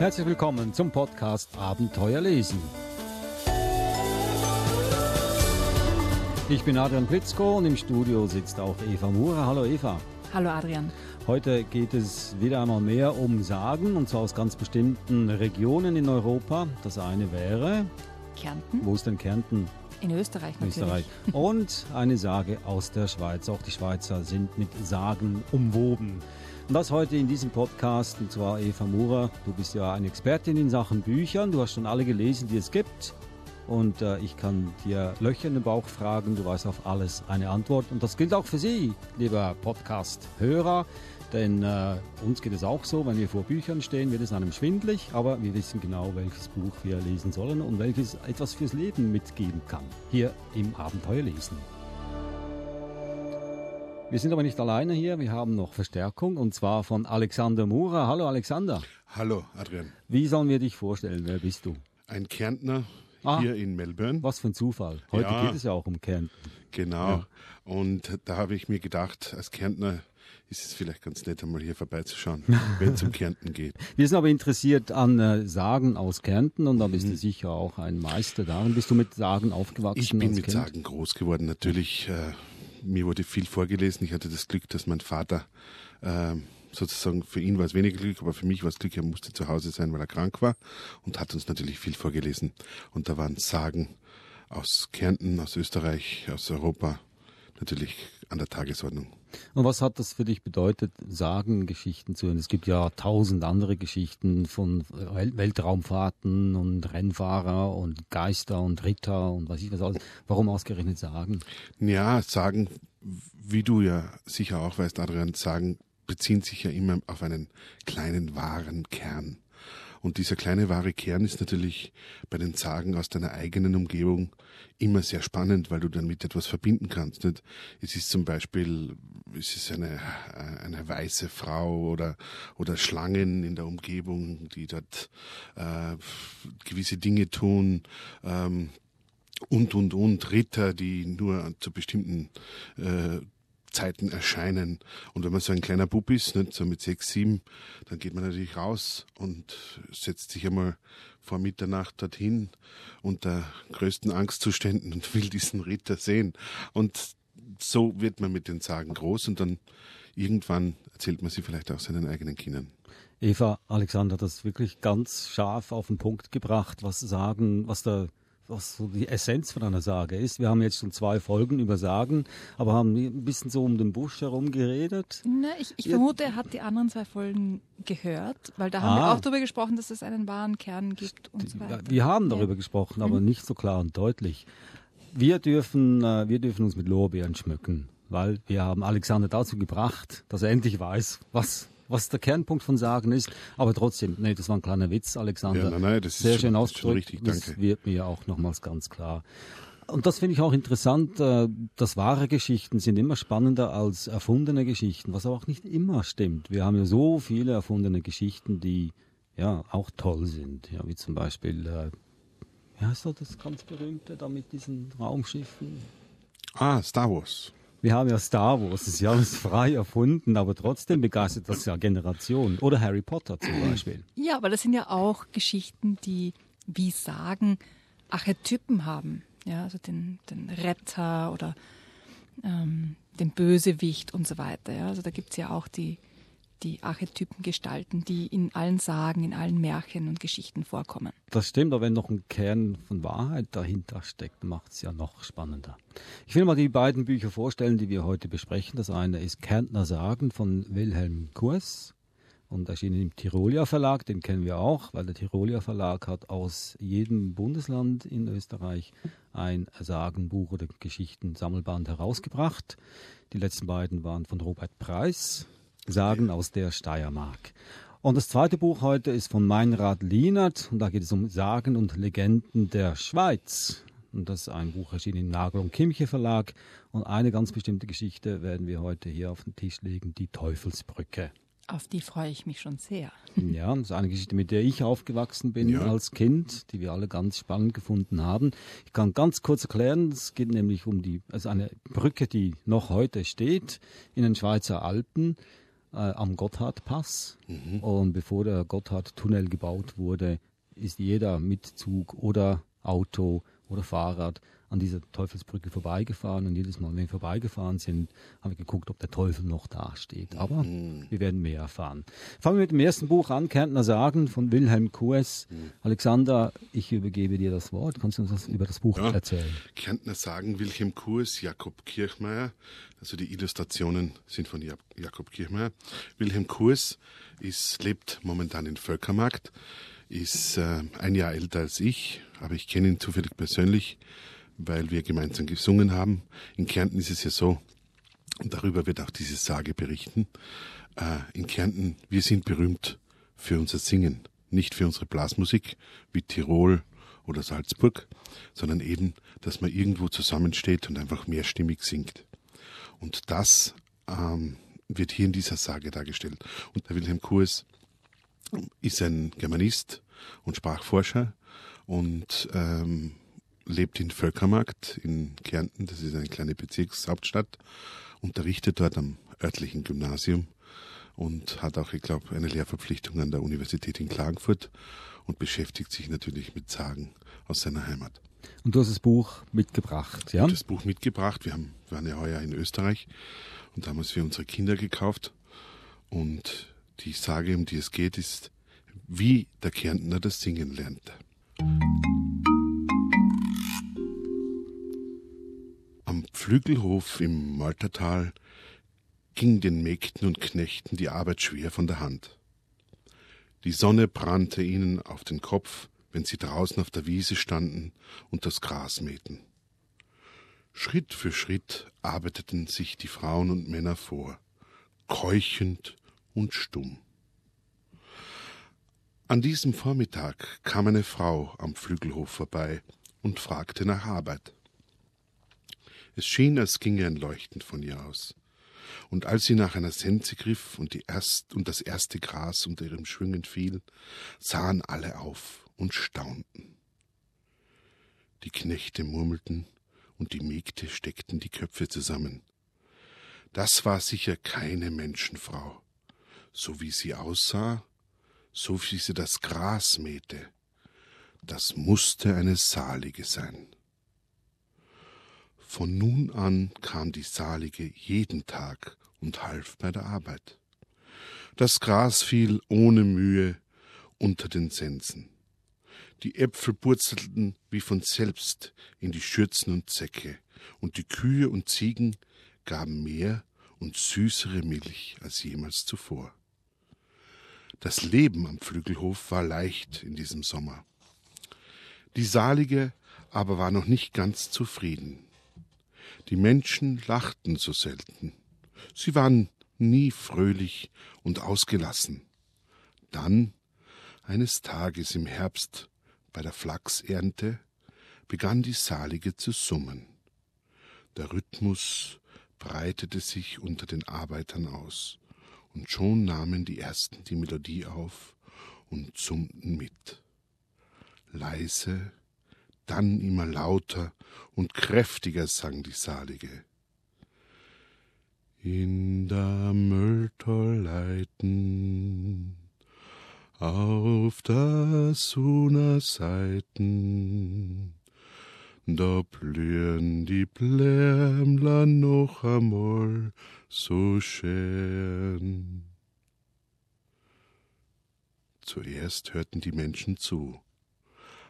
Herzlich willkommen zum Podcast Abenteuer lesen. Ich bin Adrian Plitzko und im Studio sitzt auch Eva Murer. Hallo Eva. Hallo Adrian. Heute geht es wieder einmal mehr um Sagen und zwar aus ganz bestimmten Regionen in Europa. Das eine wäre Kärnten. Wo ist denn Kärnten? In Österreich natürlich. Österreich. Und eine Sage aus der Schweiz. Auch die Schweizer sind mit Sagen umwoben. Und das heute in diesem Podcast, und zwar Eva Murer. Du bist ja eine Expertin in Sachen Büchern. Du hast schon alle gelesen, die es gibt. Und äh, ich kann dir Löcher in den Bauch fragen. Du weißt auf alles eine Antwort. Und das gilt auch für Sie, lieber Podcast-Hörer. Denn äh, uns geht es auch so, wenn wir vor Büchern stehen, wird es einem schwindlig, aber wir wissen genau, welches Buch wir lesen sollen und welches etwas fürs Leben mitgeben kann. Hier im Abenteuer lesen. Wir sind aber nicht alleine hier, wir haben noch Verstärkung und zwar von Alexander Mura. Hallo Alexander. Hallo Adrian. Wie sollen wir dich vorstellen? Wer bist du? Ein Kärntner ah, hier in Melbourne. Was für ein Zufall. Heute ja, geht es ja auch um Kärnten. Genau. Ja. Und da habe ich mir gedacht, als Kärntner ist es vielleicht ganz nett, einmal hier vorbeizuschauen, wenn es um Kärnten geht. Wir sind aber interessiert an äh, Sagen aus Kärnten und da bist mhm. du sicher auch ein Meister darin. Bist du mit Sagen aufgewachsen? Ich bin mit kind? Sagen groß geworden. Natürlich äh, mir wurde viel vorgelesen. Ich hatte das Glück, dass mein Vater äh, sozusagen für ihn war es weniger Glück, aber für mich war es Glück, er musste zu Hause sein, weil er krank war und hat uns natürlich viel vorgelesen. Und da waren Sagen aus Kärnten, aus Österreich, aus Europa natürlich an der Tagesordnung. Und was hat das für dich bedeutet, Sagengeschichten zu hören? Es gibt ja tausend andere Geschichten von Weltraumfahrten und Rennfahrer und Geister und Ritter und was ich was alles. Warum ausgerechnet Sagen? Ja, Sagen, wie du ja sicher auch weißt, Adrian, Sagen beziehen sich ja immer auf einen kleinen wahren Kern. Und dieser kleine wahre Kern ist natürlich bei den Sagen aus deiner eigenen Umgebung immer sehr spannend, weil du damit etwas verbinden kannst. Nicht? Es ist zum Beispiel, es ist eine, eine weiße Frau oder, oder Schlangen in der Umgebung, die dort äh, gewisse Dinge tun. Ähm, und, und, und, Ritter, die nur zu bestimmten äh, Zeiten erscheinen. Und wenn man so ein kleiner Bub ist, nicht, so mit sechs, sieben, dann geht man natürlich raus und setzt sich einmal vor Mitternacht dorthin unter größten Angstzuständen und will diesen Ritter sehen. Und so wird man mit den Sagen groß und dann irgendwann erzählt man sie vielleicht auch seinen eigenen Kindern. Eva, Alexander das wirklich ganz scharf auf den Punkt gebracht, was Sagen, was der was so die Essenz von einer Sage ist. Wir haben jetzt schon zwei Folgen über Sagen, aber haben ein bisschen so um den Busch herum geredet. Na, ich, ich vermute, er hat die anderen zwei Folgen gehört, weil da haben ah. wir auch darüber gesprochen, dass es einen wahren Kern gibt und so weiter. Wir haben darüber ja. gesprochen, aber mhm. nicht so klar und deutlich. Wir dürfen, äh, wir dürfen uns mit Lorbeeren schmücken, weil wir haben Alexander dazu gebracht, dass er endlich weiß, was was der Kernpunkt von Sagen ist. Aber trotzdem, nee, das war ein kleiner Witz, Alexander. Ja, nein, nein, das Sehr ist schön schon, ausgedrückt. richtig. Das wird mir auch nochmals ganz klar. Und das finde ich auch interessant, äh, dass wahre Geschichten sind immer spannender als erfundene Geschichten, was aber auch nicht immer stimmt. Wir haben ja so viele erfundene Geschichten, die ja auch toll sind, ja, wie zum Beispiel, äh, wie heißt das ganz berühmte da mit diesen Raumschiffen? Ah, Star Wars. Wir haben ja Star Wars, ist ja alles frei erfunden, aber trotzdem begeistert das ja Generationen. Oder Harry Potter zum Beispiel. Ja, aber das sind ja auch Geschichten, die, wie sagen, Archetypen haben. Ja, also den, den Retter oder ähm, den Bösewicht und so weiter. Ja, also da gibt es ja auch die, die Archetypen gestalten, die in allen Sagen, in allen Märchen und Geschichten vorkommen. Das stimmt, aber wenn noch ein Kern von Wahrheit dahinter steckt, macht es ja noch spannender. Ich will mal die beiden Bücher vorstellen, die wir heute besprechen. Das eine ist Kärntner Sagen von Wilhelm Kurs und erschienen im Tirolia Verlag, den kennen wir auch, weil der Tirolia Verlag hat aus jedem Bundesland in Österreich ein Sagenbuch oder Geschichten-Sammelband herausgebracht. Die letzten beiden waren von Robert Preis, Sagen aus der Steiermark. Und das zweite Buch heute ist von Meinrad Lienert und da geht es um Sagen und Legenden der Schweiz. Und das ist ein Buch erschienen im Nagel und Kimche Verlag. Und eine ganz bestimmte Geschichte werden wir heute hier auf den Tisch legen, die Teufelsbrücke. Auf die freue ich mich schon sehr. Ja, das ist eine Geschichte, mit der ich aufgewachsen bin ja. als Kind, die wir alle ganz spannend gefunden haben. Ich kann ganz kurz erklären, es geht nämlich um die, also eine Brücke, die noch heute steht in den Schweizer Alpen äh, am Gotthardpass. Und bevor der Gotthardtunnel gebaut wurde, ist jeder mit Zug oder Auto oder Fahrrad an dieser Teufelsbrücke vorbeigefahren und jedes Mal, wenn wir vorbeigefahren sind, haben wir geguckt, ob der Teufel noch da steht. Aber wir werden mehr erfahren. Fangen wir mit dem ersten Buch an, Kärntner Sagen von Wilhelm Kues. Alexander, ich übergebe dir das Wort. Kannst du uns was über das Buch Ja. erzählen? Kärntner Sagen, Wilhelm Kurs, Jakob Kirchmeier. Also die Illustrationen sind von Ja- Jakob Kirchmeier. Wilhelm Kurs ist, lebt momentan in Völkermarkt, ist äh, ein Jahr älter als ich, aber ich kenne ihn zufällig persönlich, weil wir gemeinsam gesungen haben. In Kärnten ist es ja so, und darüber wird auch diese Sage berichten, äh, in Kärnten, wir sind berühmt für unser Singen, nicht für unsere Blasmusik wie Tirol oder Salzburg, sondern eben, dass man irgendwo zusammensteht und einfach mehrstimmig singt. Und das ähm, wird hier in dieser Sage dargestellt. Und der Wilhelm Kurs ist ein Germanist und Sprachforscher und ähm, lebt in Völkermarkt in Kärnten, das ist eine kleine Bezirkshauptstadt, unterrichtet dort am örtlichen Gymnasium und hat auch, ich glaube, eine Lehrverpflichtung an der Universität in Klagenfurt und beschäftigt sich natürlich mit Sagen aus seiner Heimat. Und du hast das Buch mitgebracht, ja? Das Buch mitgebracht, wir, haben, wir waren ja heuer in Österreich und haben es für unsere Kinder gekauft und die Sage, um die es geht, ist, wie der Kärntner das Singen lernte. Am Pflügelhof im Maltertal ging den Mägden und Knechten die Arbeit schwer von der Hand. Die Sonne brannte ihnen auf den Kopf, wenn sie draußen auf der Wiese standen und das Gras mähten. Schritt für Schritt arbeiteten sich die Frauen und Männer vor, keuchend und stumm. An diesem Vormittag kam eine Frau am Flügelhof vorbei und fragte nach Arbeit. Es schien, als ginge ein Leuchten von ihr aus. Und als sie nach einer Sense griff und, erst, und das erste Gras unter ihren Schwingen fiel, sahen alle auf und staunten. Die Knechte murmelten und die Mägde steckten die Köpfe zusammen. Das war sicher keine Menschenfrau. So wie sie aussah, so wie sie das Gras mähte, das musste eine Salige sein. Von nun an kam die Salige jeden Tag und half bei der Arbeit. Das Gras fiel ohne Mühe unter den Sensen. Die Äpfel purzelten wie von selbst in die Schürzen und Säcke, und die Kühe und Ziegen gaben mehr und süßere Milch als jemals zuvor. Das Leben am Flügelhof war leicht in diesem Sommer. Die Salige aber war noch nicht ganz zufrieden. Die Menschen lachten so selten. Sie waren nie fröhlich und ausgelassen. Dann, eines Tages im Herbst, bei der Flachsernte, begann die Salige zu summen. Der Rhythmus breitete sich unter den Arbeitern aus, und schon nahmen die ersten die Melodie auf und summten mit. Leise, dann immer lauter und kräftiger sang die Salige. In der Mülltolleiten, auf der Suna Seiten, da blühen die Blärmler noch einmal so schön. Zuerst hörten die Menschen zu,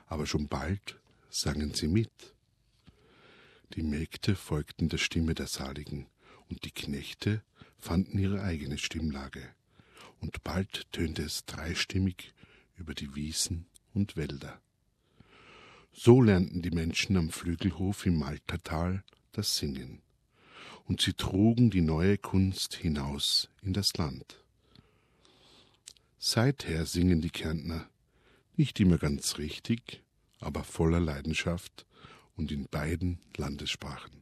aber schon bald sangen sie mit. Die Mägde folgten der Stimme der Saligen, und die Knechte fanden ihre eigene Stimmlage, und bald tönte es dreistimmig über die Wiesen und Wälder. So lernten die Menschen am Flügelhof im Maltertal das Singen, und sie trugen die neue Kunst hinaus in das Land. Seither singen die Kärntner, nicht immer ganz richtig, aber voller Leidenschaft und in beiden Landessprachen.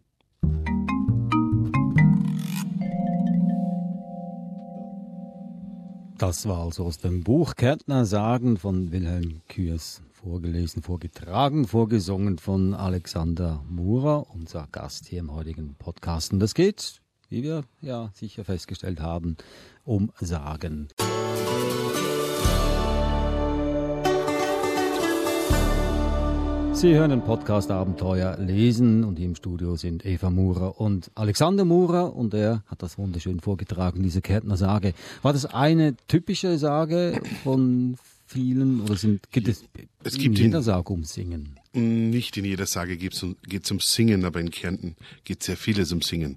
Das war also aus dem Buch Kärntner Sagen von Wilhelm Kürs vorgelesen, vorgetragen, vorgesungen von Alexander Murer, unser Gast hier im heutigen Podcast. Und das geht wie wir ja sicher festgestellt haben, um Sagen. Sie hören den Podcast Abenteuer lesen und im Studio sind Eva Murer und Alexander Murer und er hat das wunderschön vorgetragen, diese Kärntner Sage. War das eine typische Sage von vielen oder sind, geht es, es gibt in jeder Sage um Singen? Nicht in jeder Sage geht es um, ums Singen, aber in Kärnten geht sehr vieles um Singen.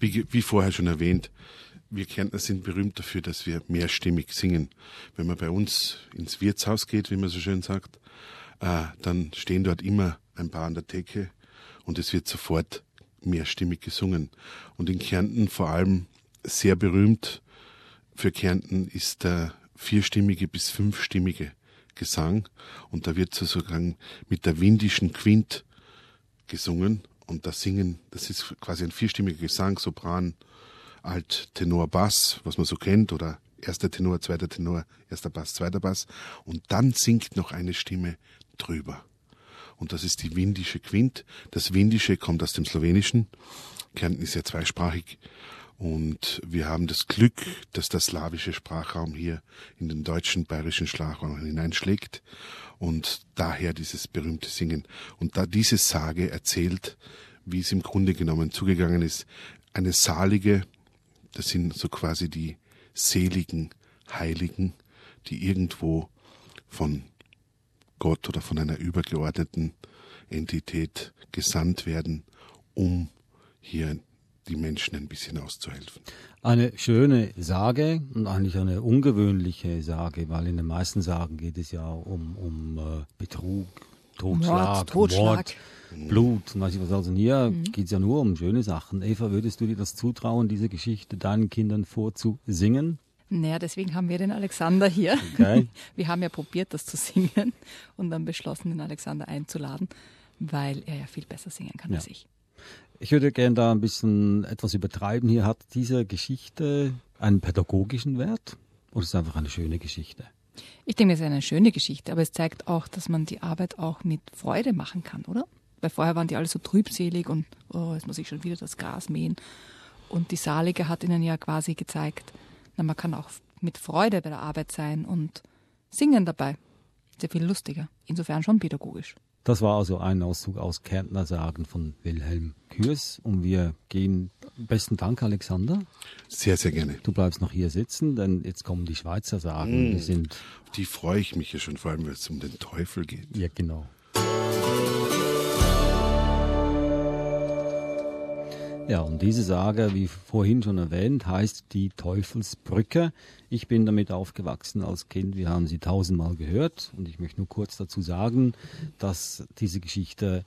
Wie, wie vorher schon erwähnt, wir Kärntner sind berühmt dafür, dass wir mehrstimmig singen. Wenn man bei uns ins Wirtshaus geht, wie man so schön sagt, dann stehen dort immer ein paar an der Theke und es wird sofort mehrstimmig gesungen. Und in Kärnten vor allem sehr berühmt für Kärnten ist der vierstimmige bis fünfstimmige Gesang und da wird sozusagen mit der windischen Quint gesungen und das Singen, das ist quasi ein vierstimmiger Gesang, Sopran, Alt, Tenor, Bass, was man so kennt oder erster Tenor, zweiter Tenor, erster Bass, zweiter Bass und dann singt noch eine Stimme drüber. Und das ist die windische Quint. Das Windische kommt aus dem Slowenischen. Kärnten ist ja zweisprachig. Und wir haben das Glück, dass der slawische Sprachraum hier in den deutschen bayerischen Sprachraum hineinschlägt und daher dieses berühmte Singen. Und da diese Sage erzählt, wie es im Grunde genommen zugegangen ist, eine salige, das sind so quasi die seligen Heiligen, die irgendwo von Gott oder von einer übergeordneten Entität gesandt werden, um hier die Menschen ein bisschen auszuhelfen. Eine schöne Sage und eigentlich eine ungewöhnliche Sage, weil in den meisten Sagen geht es ja um, um äh, Betrug, Totschlag, Mord, Totschlag. Mord, Blut. Weiß ich was. Also hier mhm. geht es ja nur um schöne Sachen. Eva, würdest du dir das zutrauen, diese Geschichte deinen Kindern vorzusingen? Naja, deswegen haben wir den Alexander hier. Okay. Wir haben ja probiert, das zu singen und dann beschlossen, den Alexander einzuladen, weil er ja viel besser singen kann ja. als ich. Ich würde gerne da ein bisschen etwas übertreiben. Hier hat diese Geschichte einen pädagogischen Wert oder ist es einfach eine schöne Geschichte? Ich denke, es ist eine schöne Geschichte, aber es zeigt auch, dass man die Arbeit auch mit Freude machen kann, oder? Weil vorher waren die alle so trübselig und oh, jetzt muss ich schon wieder das Gras mähen. Und die Salige hat ihnen ja quasi gezeigt, na, man kann auch mit Freude bei der Arbeit sein und singen dabei. Sehr viel lustiger. Insofern schon pädagogisch. Das war also ein Auszug aus Kärntner Sagen von Wilhelm Kürs. Und wir gehen. Besten Dank, Alexander. Sehr, sehr gerne. Du bleibst noch hier sitzen, denn jetzt kommen die Schweizer Sagen. Mm, die sind. Die freue ich mich ja schon, vor allem, wenn es um den Teufel geht. Ja, genau. Ja, und diese Sage, wie vorhin schon erwähnt, heißt die Teufelsbrücke. Ich bin damit aufgewachsen als Kind. Wir haben sie tausendmal gehört. Und ich möchte nur kurz dazu sagen, dass diese Geschichte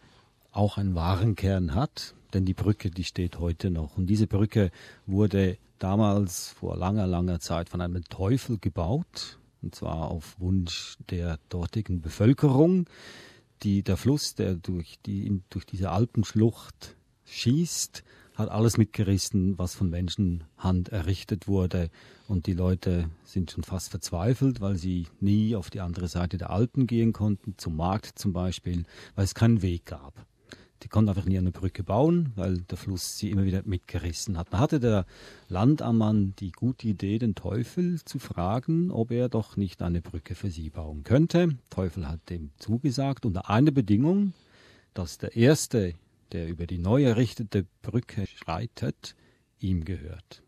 auch einen wahren Kern hat. Denn die Brücke, die steht heute noch. Und diese Brücke wurde damals vor langer, langer Zeit von einem Teufel gebaut. Und zwar auf Wunsch der dortigen Bevölkerung. Die, der Fluss, der durch, die, durch diese Alpenschlucht schießt, hat alles mitgerissen, was von Menschenhand errichtet wurde. Und die Leute sind schon fast verzweifelt, weil sie nie auf die andere Seite der Alpen gehen konnten, zum Markt zum Beispiel, weil es keinen Weg gab. Die konnten einfach nie eine Brücke bauen, weil der Fluss sie immer wieder mitgerissen hat. Da hatte der Landammann die gute Idee, den Teufel zu fragen, ob er doch nicht eine Brücke für sie bauen könnte. Teufel hat dem zugesagt unter einer Bedingung, dass der erste der über die neu errichtete Brücke schreitet, ihm gehört.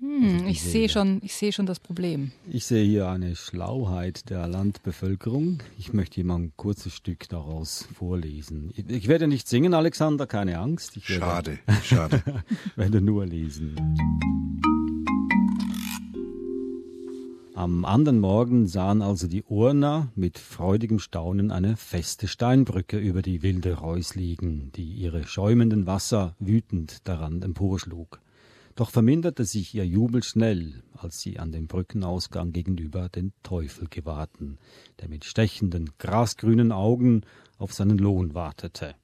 Hm, also ich sehe schon, ich sehe schon das Problem. Ich sehe hier eine Schlauheit der Landbevölkerung. Ich möchte hier mal ein kurzes Stück daraus vorlesen. Ich, ich werde nicht singen, Alexander, keine Angst. Ich werde, schade, schade. werde nur lesen. Am anderen Morgen sahen also die Urner mit freudigem Staunen eine feste Steinbrücke über die wilde Reuss liegen, die ihre schäumenden Wasser wütend daran emporschlug. Doch verminderte sich ihr Jubel schnell, als sie an dem Brückenausgang gegenüber den Teufel gewahrten, der mit stechenden, grasgrünen Augen auf seinen Lohn wartete.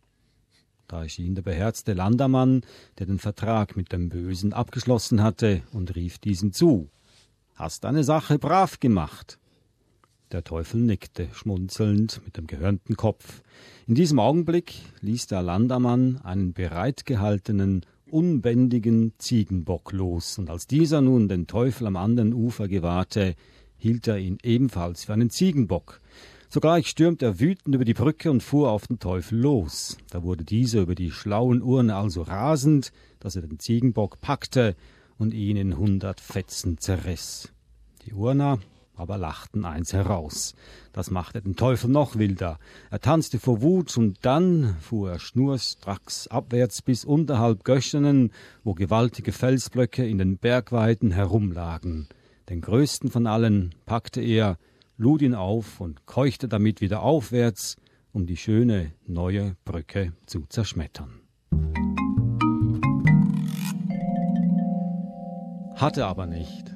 Da erschien der beherzte Landermann, der den Vertrag mit dem Bösen abgeschlossen hatte, und rief diesem zu Hast deine Sache brav gemacht. Der Teufel nickte schmunzelnd mit dem gehörnten Kopf. In diesem Augenblick ließ der Landermann einen bereitgehaltenen unbändigen Ziegenbock los, und als dieser nun den Teufel am anderen Ufer gewahrte, hielt er ihn ebenfalls für einen Ziegenbock. Sogleich stürmte er wütend über die Brücke und fuhr auf den Teufel los. Da wurde dieser über die schlauen Urne also rasend, dass er den Ziegenbock packte und ihn in hundert Fetzen zerriss. Die Urner aber lachten eins heraus. Das machte den Teufel noch wilder. Er tanzte vor Wut und dann fuhr er schnurstracks abwärts bis unterhalb Göschenen, wo gewaltige Felsblöcke in den Bergweiden herumlagen. Den größten von allen packte er, lud ihn auf und keuchte damit wieder aufwärts, um die schöne neue Brücke zu zerschmettern. Hatte aber nicht.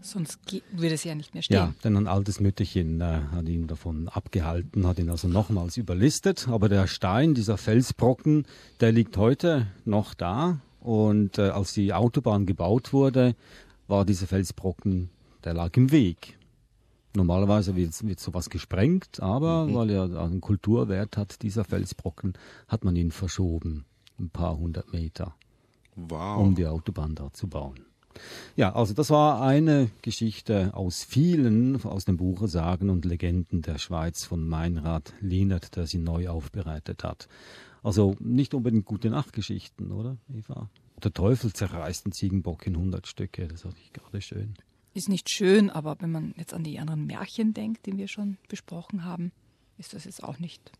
Sonst würde es ja nicht mehr stehen. Ja, denn ein altes Mütterchen äh, hat ihn davon abgehalten, hat ihn also nochmals überlistet. Aber der Stein, dieser Felsbrocken, der liegt heute noch da. Und äh, als die Autobahn gebaut wurde, war dieser Felsbrocken, der lag im Weg. Normalerweise wird, wird sowas gesprengt, aber mhm. weil er einen Kulturwert hat, dieser Felsbrocken, hat man ihn verschoben. Ein paar hundert Meter. Wow. Um die Autobahn da zu bauen. Ja, also das war eine Geschichte aus vielen aus dem Buche Sagen und Legenden der Schweiz von Meinrad Lienert, der sie neu aufbereitet hat. Also nicht unbedingt gute Nachtgeschichten, oder, Eva? Der Teufel zerreißt einen Ziegenbock in hundert Stücke, das fand ich gerade schön. Ist nicht schön, aber wenn man jetzt an die anderen Märchen denkt, die wir schon besprochen haben, ist das jetzt auch nicht,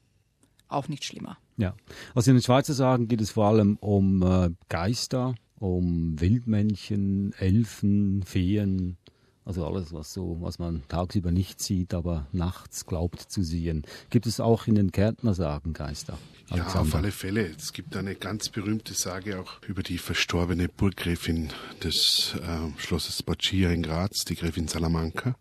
auch nicht schlimmer. Ja, also in den Schweizer Sagen geht es vor allem um äh, Geister, um Wildmännchen, Elfen, Feen, also alles, was so, was man tagsüber nicht sieht, aber nachts glaubt zu sehen. Gibt es auch in den Kärntner Sagen Geister? Alexander? Ja, auf alle Fälle. Es gibt eine ganz berühmte Sage auch über die verstorbene Burggräfin des äh, Schlosses Boccia in Graz, die Gräfin Salamanca,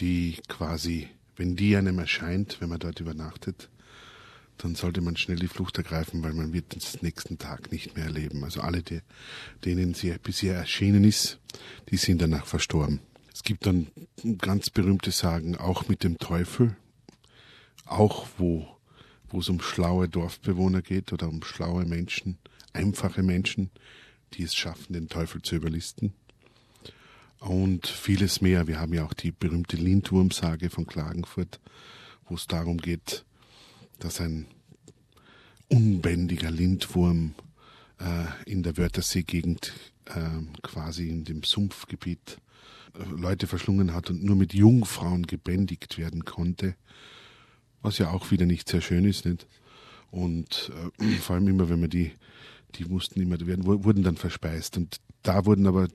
die quasi, wenn die einem erscheint, wenn man dort übernachtet, dann sollte man schnell die Flucht ergreifen, weil man wird den nächsten Tag nicht mehr erleben. Also alle, die, denen sie bisher erschienen ist, die sind danach verstorben. Es gibt dann ganz berühmte Sagen, auch mit dem Teufel, auch wo, wo es um schlaue Dorfbewohner geht oder um schlaue Menschen, einfache Menschen, die es schaffen, den Teufel zu überlisten. Und vieles mehr. Wir haben ja auch die berühmte Lindwurmsage von Klagenfurt, wo es darum geht, dass ein unbändiger Lindwurm äh, in der Wörthersee-Gegend äh, quasi in dem Sumpfgebiet äh, Leute verschlungen hat und nur mit Jungfrauen gebändigt werden konnte, was ja auch wieder nicht sehr schön ist, nicht? Und äh, vor allem immer, wenn man die, die mussten immer, werden, wurden dann verspeist. Und da wurden aber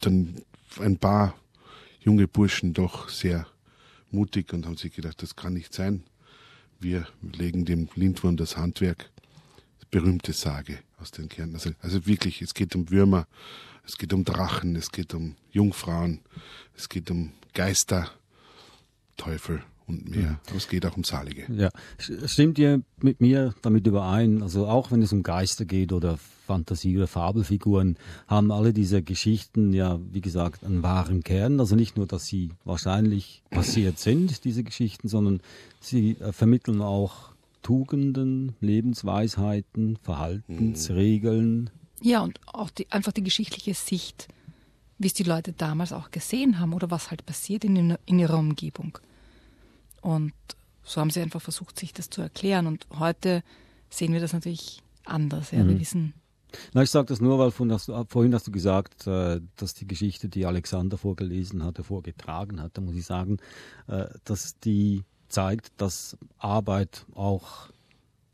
dann ein paar junge Burschen doch sehr mutig und haben sich gedacht, das kann nicht sein wir legen dem Lindwurm das Handwerk. Berühmte Sage aus den Kernen. Also, also wirklich, es geht um Würmer, es geht um Drachen, es geht um Jungfrauen, es geht um Geister, Teufel und mehr. Aber es geht auch um Salige. Ja, stimmt ihr mit mir damit überein? Also auch wenn es um Geister geht oder Fantasie- oder Fabelfiguren, haben alle diese Geschichten ja, wie gesagt, einen wahren Kern. Also nicht nur, dass sie wahrscheinlich passiert sind, diese Geschichten, sondern sie äh, vermitteln auch Tugenden, Lebensweisheiten, Verhaltensregeln. Ja, und auch die, einfach die geschichtliche Sicht, wie es die Leute damals auch gesehen haben oder was halt passiert in, in ihrer Umgebung. Und so haben sie einfach versucht, sich das zu erklären. Und heute sehen wir das natürlich anders. Ja. Mhm. Wir wissen. Na, ich sage das nur, weil von das, vorhin hast du gesagt, äh, dass die Geschichte, die Alexander vorgelesen hatte, vorgetragen hat. Da muss ich sagen, äh, dass die zeigt, dass Arbeit auch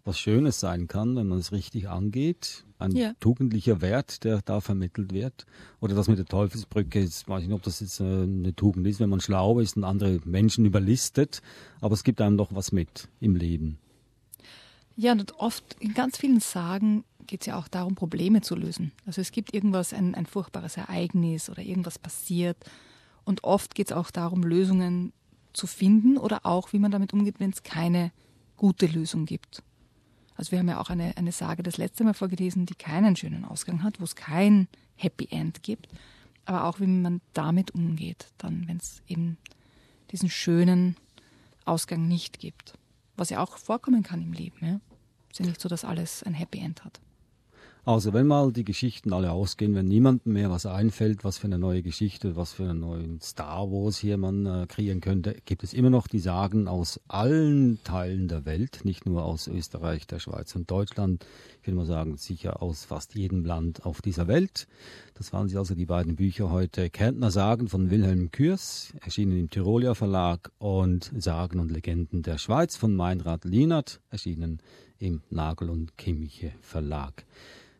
was Schönes sein kann, wenn man es richtig angeht. Ein ja. tugendlicher Wert, der da vermittelt wird. Oder das mit der Teufelsbrücke, jetzt weiß ich nicht, ob das jetzt äh, eine Tugend ist, wenn man schlau ist und andere Menschen überlistet, aber es gibt einem doch was mit im Leben. Ja, und oft in ganz vielen Sagen geht es ja auch darum, Probleme zu lösen. Also es gibt irgendwas, ein, ein furchtbares Ereignis oder irgendwas passiert. Und oft geht es auch darum, Lösungen zu finden oder auch, wie man damit umgeht, wenn es keine gute Lösung gibt. Also wir haben ja auch eine, eine Sage das letzte Mal vorgelesen, die keinen schönen Ausgang hat, wo es kein Happy End gibt, aber auch wie man damit umgeht, dann, wenn es eben diesen schönen Ausgang nicht gibt. Was ja auch vorkommen kann im Leben. Ja? Ist ja nicht so, dass alles ein Happy End hat. Also wenn mal die Geschichten alle ausgehen, wenn niemandem mehr was einfällt, was für eine neue Geschichte, was für einen neuen Star Wars hier man äh, kreieren könnte, gibt es immer noch die Sagen aus allen Teilen der Welt, nicht nur aus Österreich, der Schweiz und Deutschland. Ich will mal sagen, sicher aus fast jedem Land auf dieser Welt. Das waren sie also die beiden Bücher heute. Kärntner Sagen von Wilhelm Kürs, erschienen im Tirolia Verlag und Sagen und Legenden der Schweiz von Meinrad Lienert, erschienen im Nagel und Kimmiche Verlag.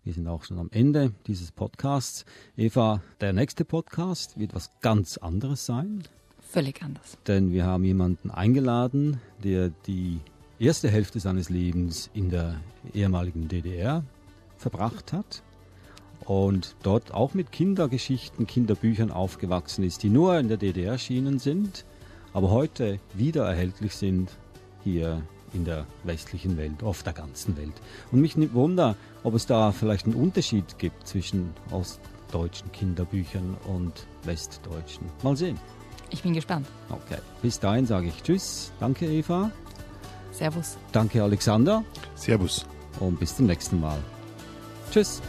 Wir sind auch schon am Ende dieses Podcasts. Eva, der nächste Podcast wird was ganz anderes sein. Völlig anders. Denn wir haben jemanden eingeladen, der die erste Hälfte seines Lebens in der ehemaligen DDR verbracht hat und dort auch mit Kindergeschichten, Kinderbüchern aufgewachsen ist, die nur in der DDR erschienen sind, aber heute wieder erhältlich sind hier in der westlichen Welt, auf der ganzen Welt. Und mich nimmt Wunder, ob es da vielleicht einen Unterschied gibt zwischen ostdeutschen Kinderbüchern und westdeutschen. Mal sehen. Ich bin gespannt. Okay, bis dahin sage ich Tschüss. Danke, Eva. Servus. Danke, Alexander. Servus. Und bis zum nächsten Mal. Tschüss.